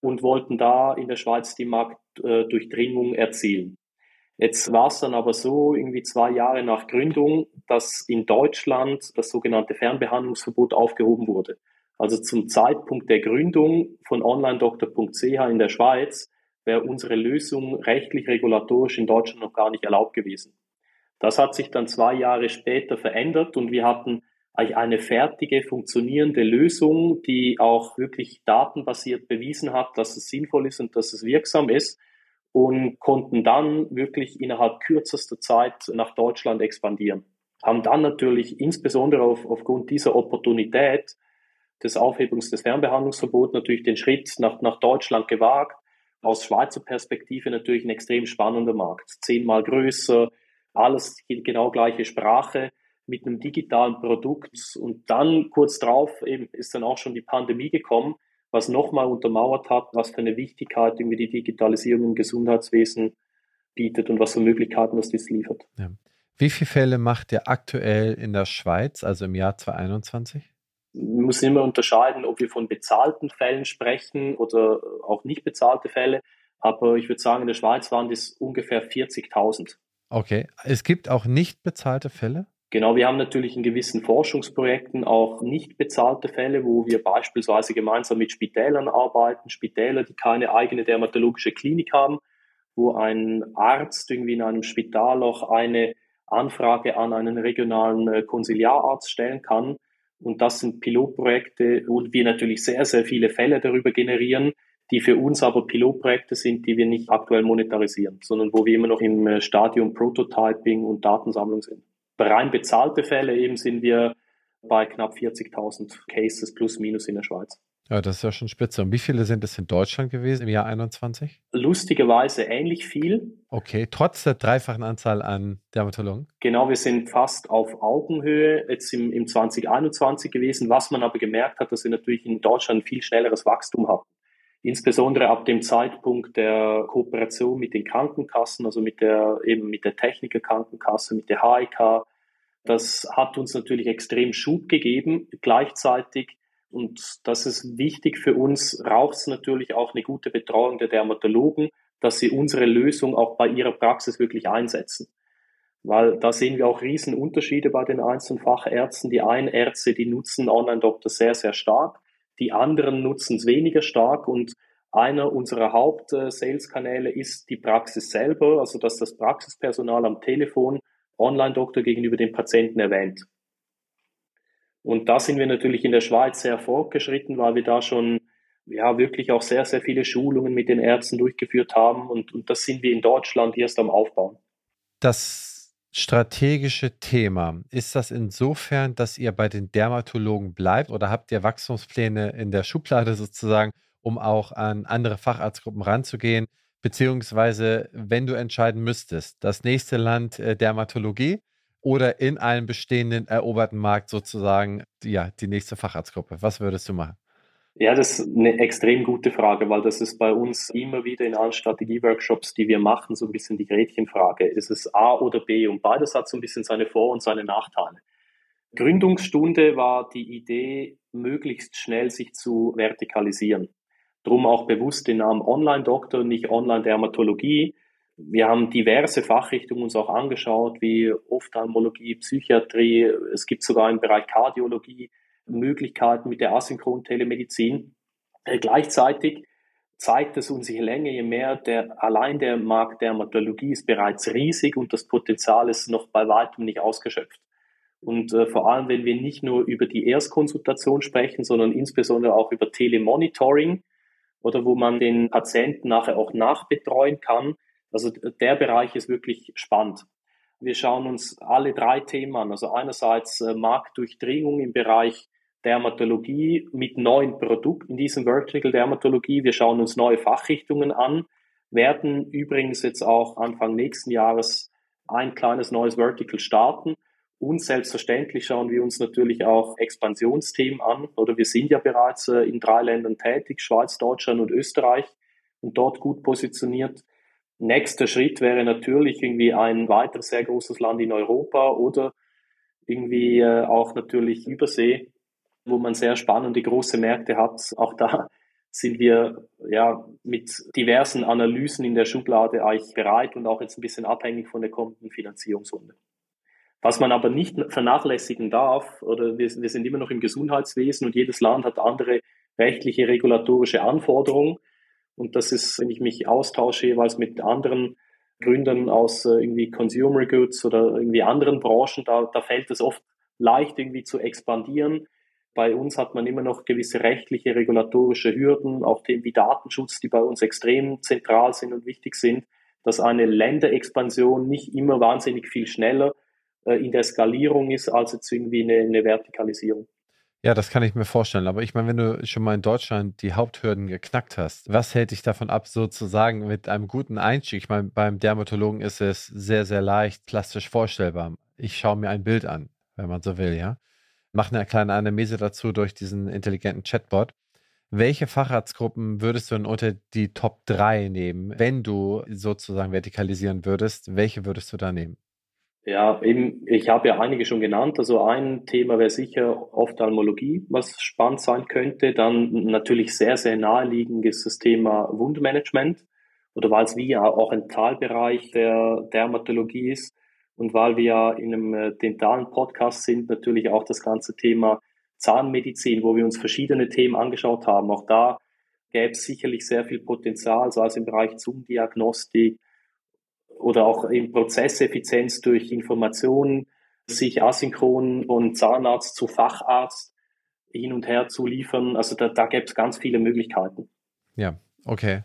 und wollten da in der Schweiz die Marktdurchdringung erzielen. Jetzt war es dann aber so, irgendwie zwei Jahre nach Gründung, dass in Deutschland das sogenannte Fernbehandlungsverbot aufgehoben wurde. Also zum Zeitpunkt der Gründung von onlinedoktor.ch in der Schweiz wäre unsere Lösung rechtlich regulatorisch in Deutschland noch gar nicht erlaubt gewesen. Das hat sich dann zwei Jahre später verändert und wir hatten eigentlich eine fertige, funktionierende Lösung, die auch wirklich datenbasiert bewiesen hat, dass es sinnvoll ist und dass es wirksam ist und konnten dann wirklich innerhalb kürzester Zeit nach Deutschland expandieren. Haben dann natürlich insbesondere auf, aufgrund dieser Opportunität des Aufhebungs des Fernbehandlungsverbots natürlich den Schritt nach, nach Deutschland gewagt. Aus Schweizer Perspektive natürlich ein extrem spannender Markt. Zehnmal größer, alles genau gleiche Sprache mit einem digitalen Produkt. Und dann kurz drauf eben ist dann auch schon die Pandemie gekommen was nochmal untermauert hat, was für eine Wichtigkeit irgendwie die Digitalisierung im Gesundheitswesen bietet und was für Möglichkeiten das dies liefert. Ja. Wie viele Fälle macht ihr aktuell in der Schweiz, also im Jahr 2021? Wir müssen immer unterscheiden, ob wir von bezahlten Fällen sprechen oder auch nicht bezahlte Fälle. Aber ich würde sagen, in der Schweiz waren das ungefähr 40.000. Okay. Es gibt auch nicht bezahlte Fälle? Genau, wir haben natürlich in gewissen Forschungsprojekten auch nicht bezahlte Fälle, wo wir beispielsweise gemeinsam mit Spitälern arbeiten, Spitäler, die keine eigene dermatologische Klinik haben, wo ein Arzt irgendwie in einem Spital auch eine Anfrage an einen regionalen äh, Konsiliararzt stellen kann. Und das sind Pilotprojekte, wo wir natürlich sehr, sehr viele Fälle darüber generieren, die für uns aber Pilotprojekte sind, die wir nicht aktuell monetarisieren, sondern wo wir immer noch im äh, Stadium Prototyping und Datensammlung sind rein bezahlte Fälle eben sind wir bei knapp 40.000 Cases plus minus in der Schweiz. Ja, das ist ja schon spitze. Und wie viele sind es in Deutschland gewesen im Jahr 21? Lustigerweise ähnlich viel. Okay, trotz der dreifachen Anzahl an Dermatologen? Genau, wir sind fast auf Augenhöhe jetzt im, im 2021 gewesen. Was man aber gemerkt hat, dass wir natürlich in Deutschland viel schnelleres Wachstum haben insbesondere ab dem Zeitpunkt der Kooperation mit den Krankenkassen, also mit der eben mit der Techniker Krankenkasse, mit der HIK. Das hat uns natürlich extrem Schub gegeben. Gleichzeitig und das ist wichtig für uns, braucht es natürlich auch eine gute Betreuung der Dermatologen, dass sie unsere Lösung auch bei ihrer Praxis wirklich einsetzen. Weil da sehen wir auch riesen Unterschiede bei den einzelnen Fachärzten. Die einen Ärzte, die nutzen Online-Doktor sehr, sehr stark die anderen nutzen es weniger stark und einer unserer Haupt-Sales-Kanäle ist die Praxis selber, also dass das Praxispersonal am Telefon Online-Doktor gegenüber dem Patienten erwähnt. Und da sind wir natürlich in der Schweiz sehr fortgeschritten, weil wir da schon ja wirklich auch sehr, sehr viele Schulungen mit den Ärzten durchgeführt haben und, und das sind wir in Deutschland erst am Aufbauen. Das strategische Thema? Ist das insofern, dass ihr bei den Dermatologen bleibt oder habt ihr Wachstumspläne in der Schublade sozusagen, um auch an andere Facharztgruppen ranzugehen? Beziehungsweise, wenn du entscheiden müsstest, das nächste Land äh, Dermatologie oder in einem bestehenden eroberten Markt sozusagen, ja, die nächste Facharztgruppe, was würdest du machen? Ja, das ist eine extrem gute Frage, weil das ist bei uns immer wieder in allen Strategieworkshops, die wir machen, so ein bisschen die Gretchenfrage. Ist es A oder B? Und beides hat so ein bisschen seine Vor- und seine Nachteile. Gründungsstunde war die Idee, möglichst schnell sich zu vertikalisieren. Drum auch bewusst den Namen Online-Doktor, nicht Online-Dermatologie. Wir haben diverse Fachrichtungen uns auch angeschaut, wie Ophthalmologie, Psychiatrie. Es gibt sogar im Bereich Kardiologie Möglichkeiten mit der asynchronen Telemedizin. Äh, gleichzeitig zeigt es uns je länger, je mehr der, allein der Markt Dermatologie ist bereits riesig und das Potenzial ist noch bei weitem nicht ausgeschöpft. Und äh, vor allem, wenn wir nicht nur über die Erstkonsultation sprechen, sondern insbesondere auch über Telemonitoring oder wo man den Patienten nachher auch nachbetreuen kann. Also der Bereich ist wirklich spannend. Wir schauen uns alle drei Themen an. Also einerseits äh, Marktdurchdringung im Bereich Dermatologie mit neuen Produkten in diesem Vertical Dermatologie. Wir schauen uns neue Fachrichtungen an, werden übrigens jetzt auch Anfang nächsten Jahres ein kleines neues Vertical starten. Und selbstverständlich schauen wir uns natürlich auch Expansionsthemen an. Oder wir sind ja bereits äh, in drei Ländern tätig, Schweiz, Deutschland und Österreich und dort gut positioniert. Nächster Schritt wäre natürlich irgendwie ein weiteres sehr großes Land in Europa oder irgendwie äh, auch natürlich Übersee, wo man sehr spannende große Märkte hat. Auch da sind wir ja mit diversen Analysen in der Schublade eigentlich bereit und auch jetzt ein bisschen abhängig von der kommenden Finanzierungsrunde. Was man aber nicht vernachlässigen darf, oder wir, wir sind immer noch im Gesundheitswesen und jedes Land hat andere rechtliche, regulatorische Anforderungen. Und das ist, wenn ich mich austausche jeweils mit anderen Gründern aus äh, irgendwie Consumer Goods oder irgendwie anderen Branchen, da, da fällt es oft leicht irgendwie zu expandieren. Bei uns hat man immer noch gewisse rechtliche, regulatorische Hürden, auch Themen wie Datenschutz, die bei uns extrem zentral sind und wichtig sind, dass eine Länderexpansion nicht immer wahnsinnig viel schneller äh, in der Skalierung ist als jetzt irgendwie eine, eine Vertikalisierung. Ja, das kann ich mir vorstellen. Aber ich meine, wenn du schon mal in Deutschland die Haupthürden geknackt hast, was hält dich davon ab, sozusagen mit einem guten Einstieg? Ich meine, beim Dermatologen ist es sehr, sehr leicht plastisch vorstellbar. Ich schaue mir ein Bild an, wenn man so will, ja. Mache eine kleine Anamnese dazu durch diesen intelligenten Chatbot. Welche Facharztgruppen würdest du denn unter die Top 3 nehmen, wenn du sozusagen vertikalisieren würdest? Welche würdest du da nehmen? Ja, eben, ich habe ja einige schon genannt. Also ein Thema wäre sicher Ophthalmologie, was spannend sein könnte. Dann natürlich sehr, sehr naheliegend ist das Thema Wundmanagement oder weil es wie auch ein Teilbereich der Dermatologie ist und weil wir ja in einem äh, dentalen Podcast sind, natürlich auch das ganze Thema Zahnmedizin, wo wir uns verschiedene Themen angeschaut haben. Auch da gäbe es sicherlich sehr viel Potenzial, sei es im Bereich Zoom-Diagnostik, oder auch in Prozesseffizienz durch Informationen, sich asynchron von Zahnarzt zu Facharzt hin und her zu liefern. Also da, da gäbe es ganz viele Möglichkeiten. Ja, okay.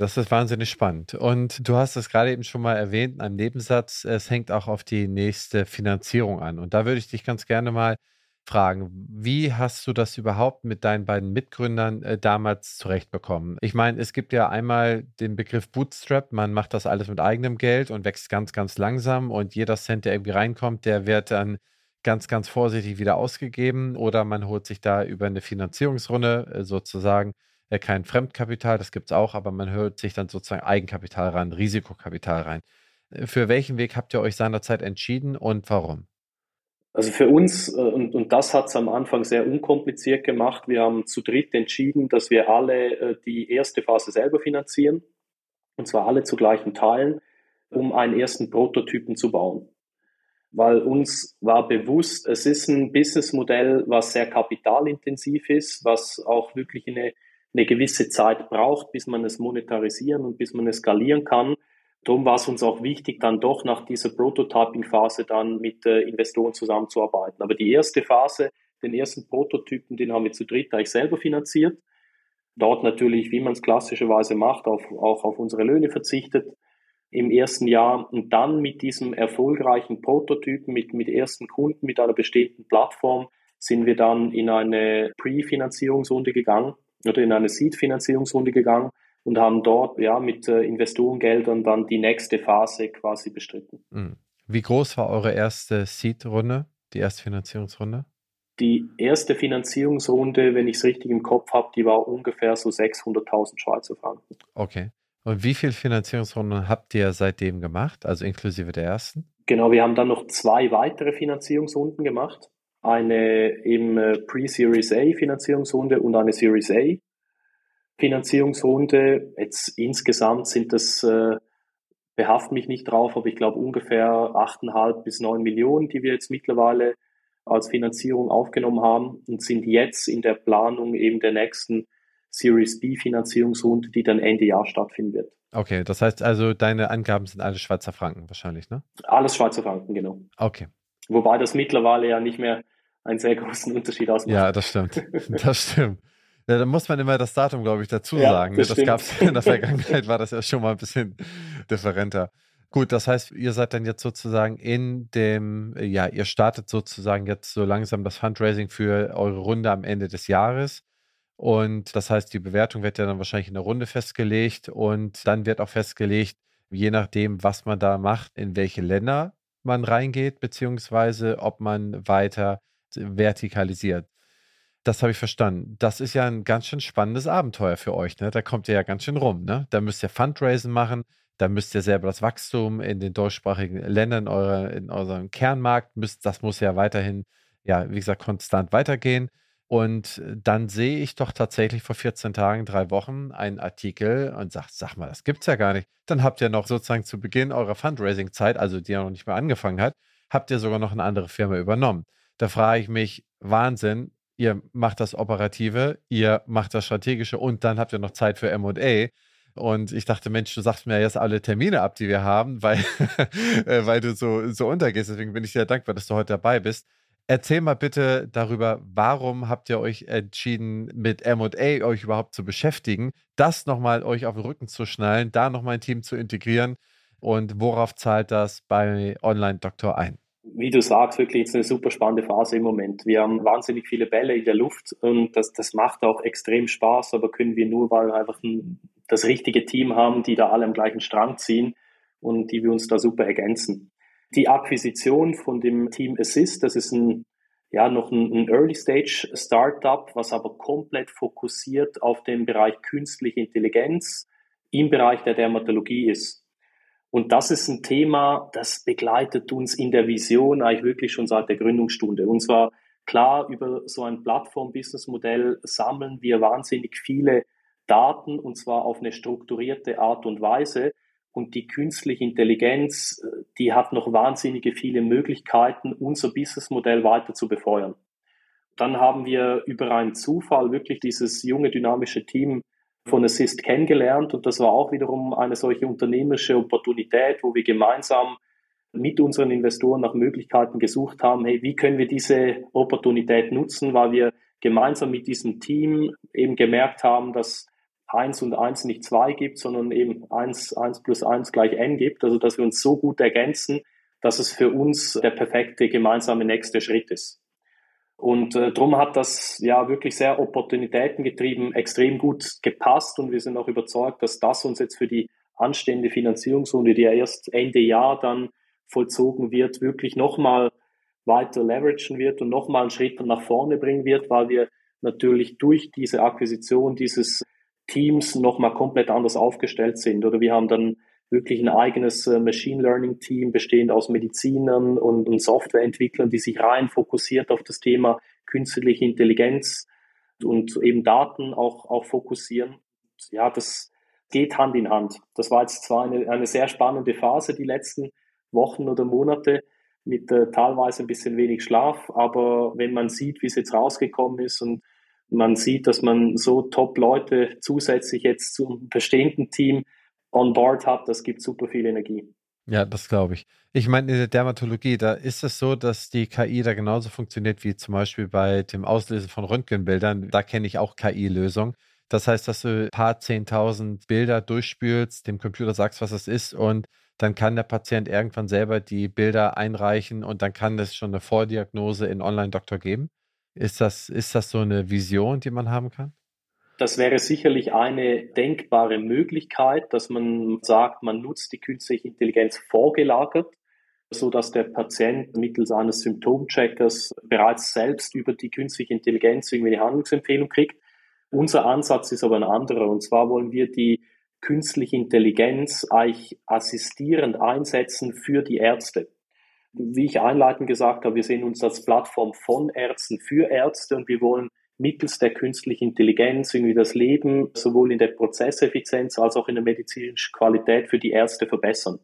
Das ist wahnsinnig spannend. Und du hast es gerade eben schon mal erwähnt, in einem Nebensatz, es hängt auch auf die nächste Finanzierung an. Und da würde ich dich ganz gerne mal fragen, wie hast du das überhaupt mit deinen beiden Mitgründern äh, damals zurechtbekommen? Ich meine, es gibt ja einmal den Begriff Bootstrap, man macht das alles mit eigenem Geld und wächst ganz, ganz langsam und jeder Cent, der irgendwie reinkommt, der wird dann ganz, ganz vorsichtig wieder ausgegeben oder man holt sich da über eine Finanzierungsrunde äh, sozusagen äh, kein Fremdkapital, das gibt es auch, aber man holt sich dann sozusagen Eigenkapital ran, Risikokapital rein. Äh, für welchen Weg habt ihr euch seinerzeit entschieden und warum? Also für uns, äh, und, und das hat es am Anfang sehr unkompliziert gemacht, wir haben zu dritt entschieden, dass wir alle äh, die erste Phase selber finanzieren, und zwar alle zu gleichen Teilen, um einen ersten Prototypen zu bauen. Weil uns war bewusst, es ist ein Businessmodell, was sehr kapitalintensiv ist, was auch wirklich eine, eine gewisse Zeit braucht, bis man es monetarisieren und bis man es skalieren kann. Darum war es uns auch wichtig, dann doch nach dieser Prototyping-Phase dann mit äh, Investoren zusammenzuarbeiten. Aber die erste Phase, den ersten Prototypen, den haben wir zu dritt eigentlich selber finanziert. Dort natürlich, wie man es klassischerweise macht, auf, auch auf unsere Löhne verzichtet im ersten Jahr und dann mit diesem erfolgreichen Prototypen, mit, mit ersten Kunden, mit einer bestehenden Plattform, sind wir dann in eine Pre-Finanzierungsrunde gegangen oder in eine Seed-Finanzierungsrunde gegangen und haben dort ja mit äh, Investorengeldern dann die nächste Phase quasi bestritten. Hm. Wie groß war eure erste Seed-Runde, die erste Finanzierungsrunde? Die erste Finanzierungsrunde, wenn ich es richtig im Kopf habe, die war ungefähr so 600.000 Schweizer Franken. Okay. Und wie viele Finanzierungsrunden habt ihr seitdem gemacht, also inklusive der ersten? Genau, wir haben dann noch zwei weitere Finanzierungsrunden gemacht. Eine im äh, Pre-Series A Finanzierungsrunde und eine Series A. Finanzierungsrunde. Jetzt insgesamt sind das, äh, behaft mich nicht drauf, aber ich glaube ungefähr 8,5 bis 9 Millionen, die wir jetzt mittlerweile als Finanzierung aufgenommen haben und sind jetzt in der Planung eben der nächsten Series B Finanzierungsrunde, die dann Ende Jahr stattfinden wird. Okay, das heißt also, deine Angaben sind alles Schweizer Franken wahrscheinlich, ne? Alles Schweizer Franken, genau. Okay. Wobei das mittlerweile ja nicht mehr einen sehr großen Unterschied ausmacht. Ja, das stimmt. Das stimmt. Ja, da muss man immer das Datum, glaube ich, dazu ja, sagen. Das, das gab es in der Vergangenheit, war das ja schon mal ein bisschen differenter. Gut, das heißt, ihr seid dann jetzt sozusagen in dem, ja, ihr startet sozusagen jetzt so langsam das Fundraising für eure Runde am Ende des Jahres. Und das heißt, die Bewertung wird ja dann wahrscheinlich in der Runde festgelegt und dann wird auch festgelegt, je nachdem, was man da macht, in welche Länder man reingeht, beziehungsweise ob man weiter vertikalisiert. Das habe ich verstanden. Das ist ja ein ganz schön spannendes Abenteuer für euch. Ne? Da kommt ihr ja ganz schön rum. Ne? Da müsst ihr Fundraising machen, da müsst ihr selber das Wachstum in den deutschsprachigen Ländern, eure, in eurem Kernmarkt, müsst, das muss ja weiterhin, ja, wie gesagt, konstant weitergehen. Und dann sehe ich doch tatsächlich vor 14 Tagen, drei Wochen einen Artikel und sage, sag mal, das gibt's ja gar nicht. Dann habt ihr noch sozusagen zu Beginn eurer Fundraising-Zeit, also die ja noch nicht mehr angefangen hat, habt ihr sogar noch eine andere Firma übernommen. Da frage ich mich, Wahnsinn, ihr macht das Operative, ihr macht das Strategische und dann habt ihr noch Zeit für M&A. Und ich dachte, Mensch, du sagst mir jetzt alle Termine ab, die wir haben, weil, äh, weil du so, so untergehst. Deswegen bin ich sehr dankbar, dass du heute dabei bist. Erzähl mal bitte darüber, warum habt ihr euch entschieden, mit MA euch überhaupt zu beschäftigen, das nochmal euch auf den Rücken zu schnallen, da nochmal ein Team zu integrieren und worauf zahlt das bei Online-Doktor ein? Wie du sagst, wirklich jetzt eine super spannende Phase im Moment. Wir haben wahnsinnig viele Bälle in der Luft und das, das macht auch extrem Spaß, aber können wir nur, weil wir einfach ein, das richtige Team haben, die da alle am gleichen Strang ziehen und die wir uns da super ergänzen. Die Akquisition von dem Team Assist, das ist ein, ja, noch ein, ein Early Stage Startup, was aber komplett fokussiert auf den Bereich künstliche Intelligenz im Bereich der Dermatologie ist. Und das ist ein Thema, das begleitet uns in der Vision eigentlich wirklich schon seit der Gründungsstunde. Und zwar klar, über so ein Plattform-Business-Modell sammeln wir wahnsinnig viele Daten und zwar auf eine strukturierte Art und Weise, und die künstliche Intelligenz, äh, die hat noch wahnsinnige viele Möglichkeiten, unser Businessmodell weiter zu befeuern. Dann haben wir über einen Zufall wirklich dieses junge, dynamische Team von Assist kennengelernt und das war auch wiederum eine solche unternehmerische Opportunität, wo wir gemeinsam mit unseren Investoren nach Möglichkeiten gesucht haben, hey, wie können wir diese Opportunität nutzen, weil wir gemeinsam mit diesem Team eben gemerkt haben, dass 1 und 1 nicht 2 gibt, sondern eben 1, 1 plus 1 gleich n gibt. Also dass wir uns so gut ergänzen, dass es für uns der perfekte gemeinsame nächste Schritt ist. Und äh, darum hat das ja wirklich sehr Opportunitäten getrieben, extrem gut gepasst und wir sind auch überzeugt, dass das uns jetzt für die anstehende Finanzierungsrunde, die ja erst Ende Jahr dann vollzogen wird, wirklich nochmal weiter leveragen wird und nochmal einen Schritt nach vorne bringen wird, weil wir natürlich durch diese Akquisition dieses Teams nochmal komplett anders aufgestellt sind. Oder wir haben dann wirklich ein eigenes äh, Machine Learning Team bestehend aus Medizinern und, Softwareentwicklern, die sich rein fokussiert auf das Thema künstliche Intelligenz und eben Daten auch, auch fokussieren. Ja, das geht Hand in Hand. Das war jetzt zwar eine, eine sehr spannende Phase, die letzten Wochen oder Monate, mit äh, teilweise ein bisschen wenig Schlaf, aber wenn man sieht, wie es jetzt rausgekommen ist und man sieht, dass man so Top-Leute zusätzlich jetzt zum bestehenden Team on board hat, das gibt super viel Energie. Ja, das glaube ich. Ich meine, in der Dermatologie, da ist es so, dass die KI da genauso funktioniert wie zum Beispiel bei dem Auslesen von Röntgenbildern. Da kenne ich auch KI-Lösungen. Das heißt, dass du ein paar zehntausend Bilder durchspülst, dem Computer sagst, was es ist und dann kann der Patient irgendwann selber die Bilder einreichen und dann kann es schon eine Vordiagnose in Online-Doktor geben. Ist das, ist das so eine Vision, die man haben kann? Das wäre sicherlich eine denkbare Möglichkeit, dass man sagt, man nutzt die künstliche Intelligenz vorgelagert, so dass der Patient mittels eines Symptomcheckers bereits selbst über die künstliche Intelligenz irgendwie eine Handlungsempfehlung kriegt. Unser Ansatz ist aber ein anderer. Und zwar wollen wir die künstliche Intelligenz eigentlich assistierend einsetzen für die Ärzte wie ich einleitend gesagt habe, wir sehen uns als Plattform von Ärzten für Ärzte und wir wollen mittels der künstlichen Intelligenz irgendwie das Leben sowohl in der Prozesseffizienz als auch in der medizinischen Qualität für die Ärzte verbessern.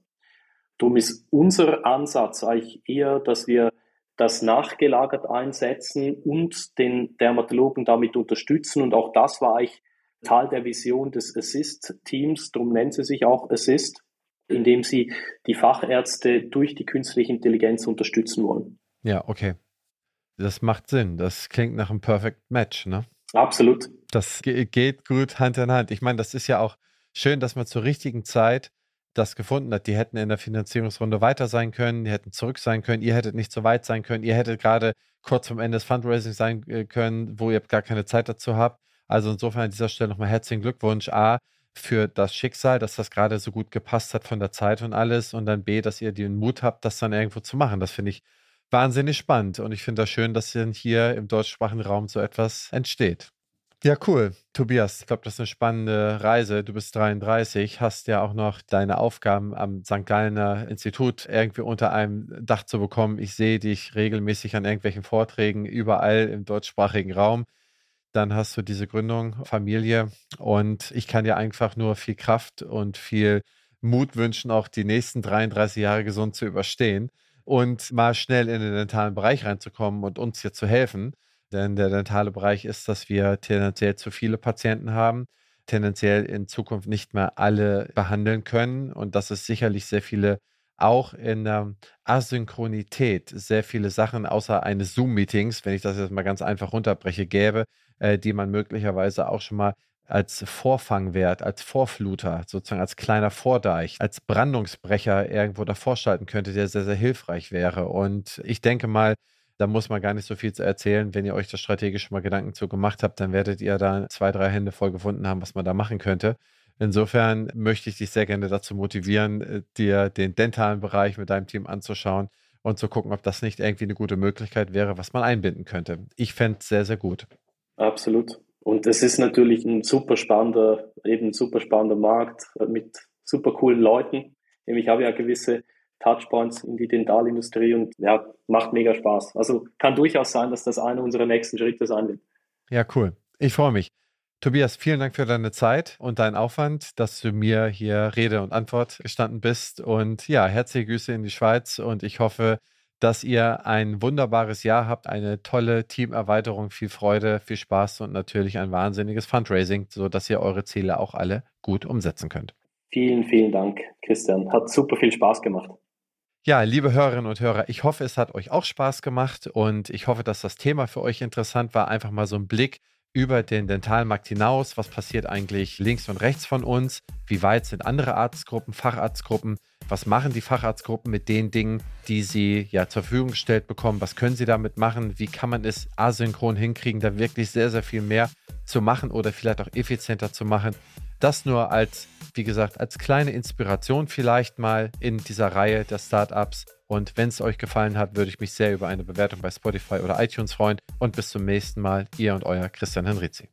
Darum ist unser Ansatz eigentlich eher, dass wir das nachgelagert einsetzen und den Dermatologen damit unterstützen. Und auch das war eigentlich Teil der Vision des Assist-Teams. Darum nennt sie sich auch Assist indem sie die Fachärzte durch die künstliche Intelligenz unterstützen wollen. Ja, okay. Das macht Sinn. Das klingt nach einem Perfect Match, ne? Absolut. Das geht gut Hand in Hand. Ich meine, das ist ja auch schön, dass man zur richtigen Zeit das gefunden hat. Die hätten in der Finanzierungsrunde weiter sein können, die hätten zurück sein können, ihr hättet nicht so weit sein können, ihr hättet gerade kurz vom Ende des Fundraising sein äh, können, wo ihr gar keine Zeit dazu habt. Also insofern an dieser Stelle nochmal herzlichen Glückwunsch. A, für das Schicksal, dass das gerade so gut gepasst hat von der Zeit und alles. Und dann B, dass ihr den Mut habt, das dann irgendwo zu machen. Das finde ich wahnsinnig spannend. Und ich finde das schön, dass hier im deutschsprachigen Raum so etwas entsteht. Ja, cool. Tobias, ich glaube, das ist eine spannende Reise. Du bist 33, hast ja auch noch deine Aufgaben am St. Gallener Institut irgendwie unter einem Dach zu bekommen. Ich sehe dich regelmäßig an irgendwelchen Vorträgen überall im deutschsprachigen Raum. Dann hast du diese Gründung, Familie und ich kann dir einfach nur viel Kraft und viel Mut wünschen, auch die nächsten 33 Jahre gesund zu überstehen und mal schnell in den dentalen Bereich reinzukommen und uns hier zu helfen. Denn der dentale Bereich ist, dass wir tendenziell zu viele Patienten haben, tendenziell in Zukunft nicht mehr alle behandeln können und dass es sicherlich sehr viele auch in der Asynchronität sehr viele Sachen außer eines Zoom-Meetings, wenn ich das jetzt mal ganz einfach runterbreche, gäbe, äh, die man möglicherweise auch schon mal als Vorfangwert, als Vorfluter, sozusagen als kleiner Vordeich, als Brandungsbrecher irgendwo davor schalten könnte, der sehr, sehr hilfreich wäre. Und ich denke mal, da muss man gar nicht so viel zu erzählen. Wenn ihr euch da strategisch mal Gedanken zu gemacht habt, dann werdet ihr da zwei, drei Hände voll gefunden haben, was man da machen könnte. Insofern möchte ich dich sehr gerne dazu motivieren, äh, dir den dentalen Bereich mit deinem Team anzuschauen und zu gucken, ob das nicht irgendwie eine gute Möglichkeit wäre, was man einbinden könnte. Ich fände es sehr, sehr gut. Absolut. Und es ist natürlich ein super spannender, eben super spannender Markt mit super coolen Leuten. Ich habe ja gewisse Touchpoints in die Dentalindustrie und ja, macht mega Spaß. Also kann durchaus sein, dass das einer unserer nächsten Schritte sein wird. Ja, cool. Ich freue mich. Tobias, vielen Dank für deine Zeit und deinen Aufwand, dass du mir hier Rede und Antwort gestanden bist. Und ja, herzliche Grüße in die Schweiz und ich hoffe, dass ihr ein wunderbares Jahr habt, eine tolle Teamerweiterung, viel Freude, viel Spaß und natürlich ein wahnsinniges Fundraising, sodass ihr eure Ziele auch alle gut umsetzen könnt. Vielen, vielen Dank, Christian. Hat super viel Spaß gemacht. Ja, liebe Hörerinnen und Hörer, ich hoffe, es hat euch auch Spaß gemacht und ich hoffe, dass das Thema für euch interessant war. Einfach mal so ein Blick über den Dentalmarkt hinaus. Was passiert eigentlich links und rechts von uns? Wie weit sind andere Arztgruppen, Facharztgruppen? Was machen die Facharztgruppen mit den Dingen, die sie ja zur Verfügung gestellt bekommen? Was können sie damit machen? Wie kann man es asynchron hinkriegen, da wirklich sehr, sehr viel mehr zu machen oder vielleicht auch effizienter zu machen? Das nur als, wie gesagt, als kleine Inspiration vielleicht mal in dieser Reihe der Startups. Und wenn es euch gefallen hat, würde ich mich sehr über eine Bewertung bei Spotify oder iTunes freuen. Und bis zum nächsten Mal, ihr und euer Christian Henrizi.